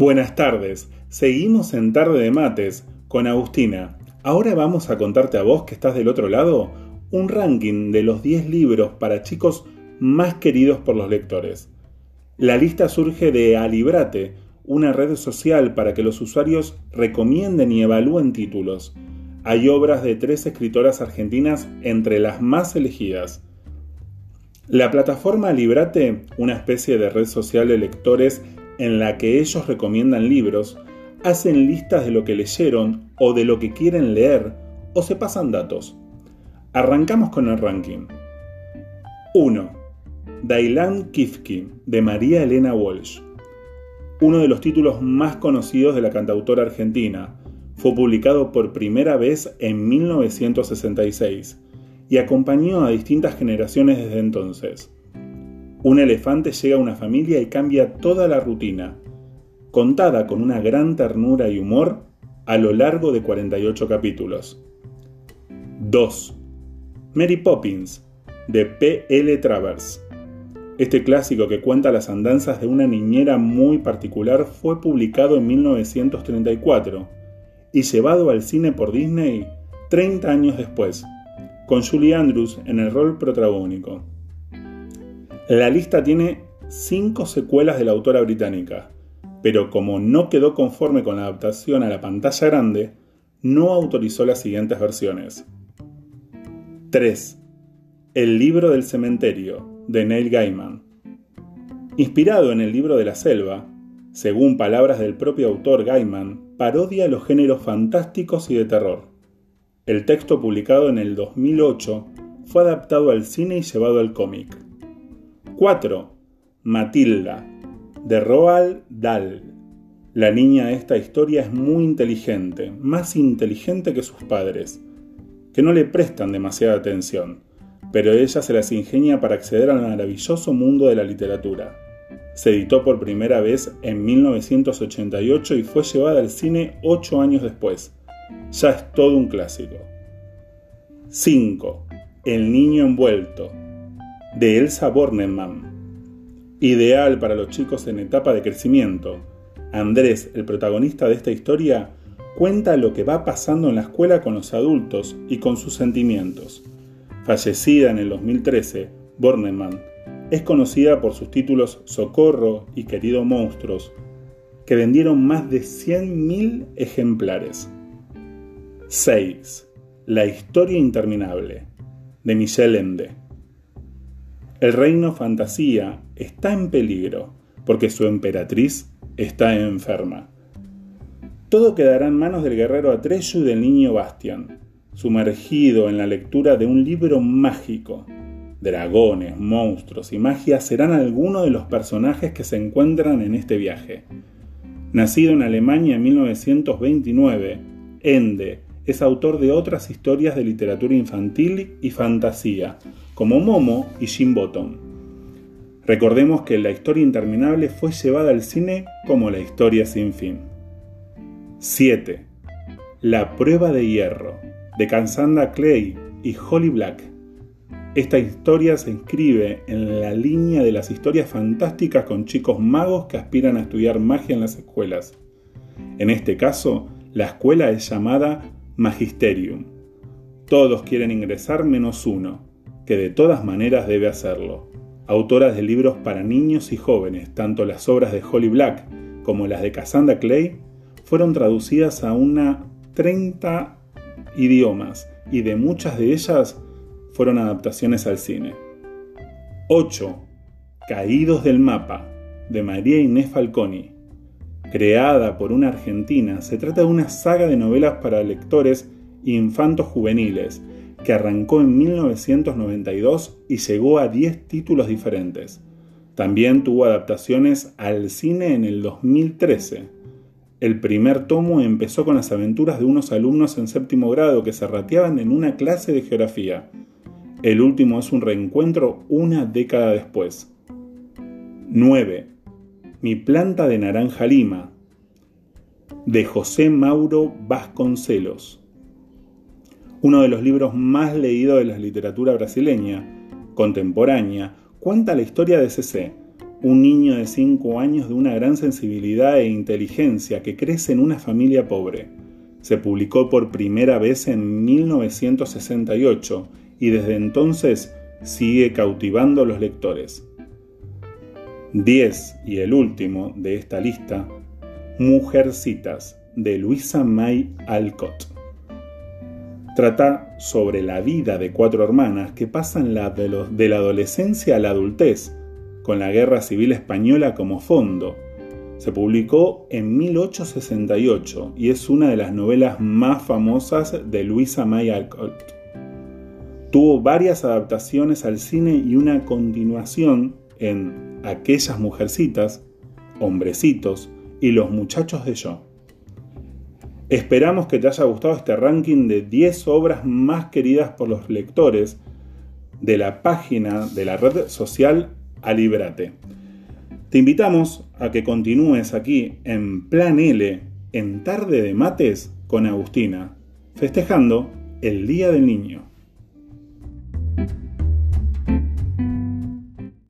Buenas tardes, seguimos en Tarde de Mates con Agustina. Ahora vamos a contarte a vos que estás del otro lado un ranking de los 10 libros para chicos más queridos por los lectores. La lista surge de Alibrate, una red social para que los usuarios recomienden y evalúen títulos. Hay obras de tres escritoras argentinas entre las más elegidas. La plataforma Librate, una especie de red social de lectores en la que ellos recomiendan libros, hacen listas de lo que leyeron o de lo que quieren leer o se pasan datos. Arrancamos con el ranking. 1. Dailan Kifki, de María Elena Walsh. Uno de los títulos más conocidos de la cantautora argentina. Fue publicado por primera vez en 1966 y acompañó a distintas generaciones desde entonces. Un elefante llega a una familia y cambia toda la rutina, contada con una gran ternura y humor a lo largo de 48 capítulos. 2. Mary Poppins, de P. L. Travers. Este clásico que cuenta las andanzas de una niñera muy particular fue publicado en 1934 y llevado al cine por Disney 30 años después, con Julie Andrews en el rol protagónico. La lista tiene cinco secuelas de la autora británica, pero como no quedó conforme con la adaptación a la pantalla grande, no autorizó las siguientes versiones. 3. El libro del cementerio, de Neil Gaiman. Inspirado en el libro de la selva, según palabras del propio autor Gaiman, parodia los géneros fantásticos y de terror. El texto publicado en el 2008 fue adaptado al cine y llevado al cómic. 4. Matilda, de Roald Dahl. La niña de esta historia es muy inteligente, más inteligente que sus padres, que no le prestan demasiada atención, pero ella se las ingenia para acceder al maravilloso mundo de la literatura. Se editó por primera vez en 1988 y fue llevada al cine 8 años después. Ya es todo un clásico. 5. El niño envuelto, de Elsa Bornemann. Ideal para los chicos en etapa de crecimiento. Andrés, el protagonista de esta historia, cuenta lo que va pasando en la escuela con los adultos y con sus sentimientos. Fallecida en el 2013, Bornemann es conocida por sus títulos Socorro y Querido Monstruos, que vendieron más de 100.000 ejemplares. 6. La historia interminable, de Michel Ende. El reino fantasía está en peligro porque su emperatriz está enferma. Todo quedará en manos del guerrero Atreyu y del niño Bastian, sumergido en la lectura de un libro mágico. Dragones, monstruos y magia serán algunos de los personajes que se encuentran en este viaje. Nacido en Alemania en 1929, Ende es autor de otras historias de literatura infantil y fantasía, como Momo y Jim Bottom. Recordemos que la historia interminable fue llevada al cine como la historia sin fin. 7. La prueba de hierro, de Cassandra Clay y Holly Black. Esta historia se inscribe en la línea de las historias fantásticas con chicos magos que aspiran a estudiar magia en las escuelas. En este caso, la escuela es llamada Magisterium. Todos quieren ingresar menos uno, que de todas maneras debe hacerlo. Autoras de libros para niños y jóvenes, tanto las obras de Holly Black como las de Cassandra Clay, fueron traducidas a una 30 idiomas y de muchas de ellas fueron adaptaciones al cine. 8. Caídos del mapa, de María Inés Falconi. Creada por una argentina, se trata de una saga de novelas para lectores infantos juveniles que arrancó en 1992 y llegó a 10 títulos diferentes. También tuvo adaptaciones al cine en el 2013. El primer tomo empezó con las aventuras de unos alumnos en séptimo grado que se rateaban en una clase de geografía. El último es un reencuentro una década después. 9. Mi planta de naranja lima, de José Mauro Vasconcelos uno de los libros más leídos de la literatura brasileña contemporánea, cuenta la historia de CC, un niño de 5 años de una gran sensibilidad e inteligencia que crece en una familia pobre. Se publicó por primera vez en 1968 y desde entonces sigue cautivando a los lectores. 10 y el último de esta lista, Mujercitas, de Luisa May Alcott. Trata sobre la vida de cuatro hermanas que pasan de, de la adolescencia a la adultez, con la Guerra Civil Española como fondo. Se publicó en 1868 y es una de las novelas más famosas de Luisa May Alcott. Tuvo varias adaptaciones al cine y una continuación en Aquellas Mujercitas, Hombrecitos y Los Muchachos de Yo. Esperamos que te haya gustado este ranking de 10 obras más queridas por los lectores de la página de la red social Alibrate. Te invitamos a que continúes aquí en Plan L, en Tarde de Mates con Agustina, festejando el Día del Niño.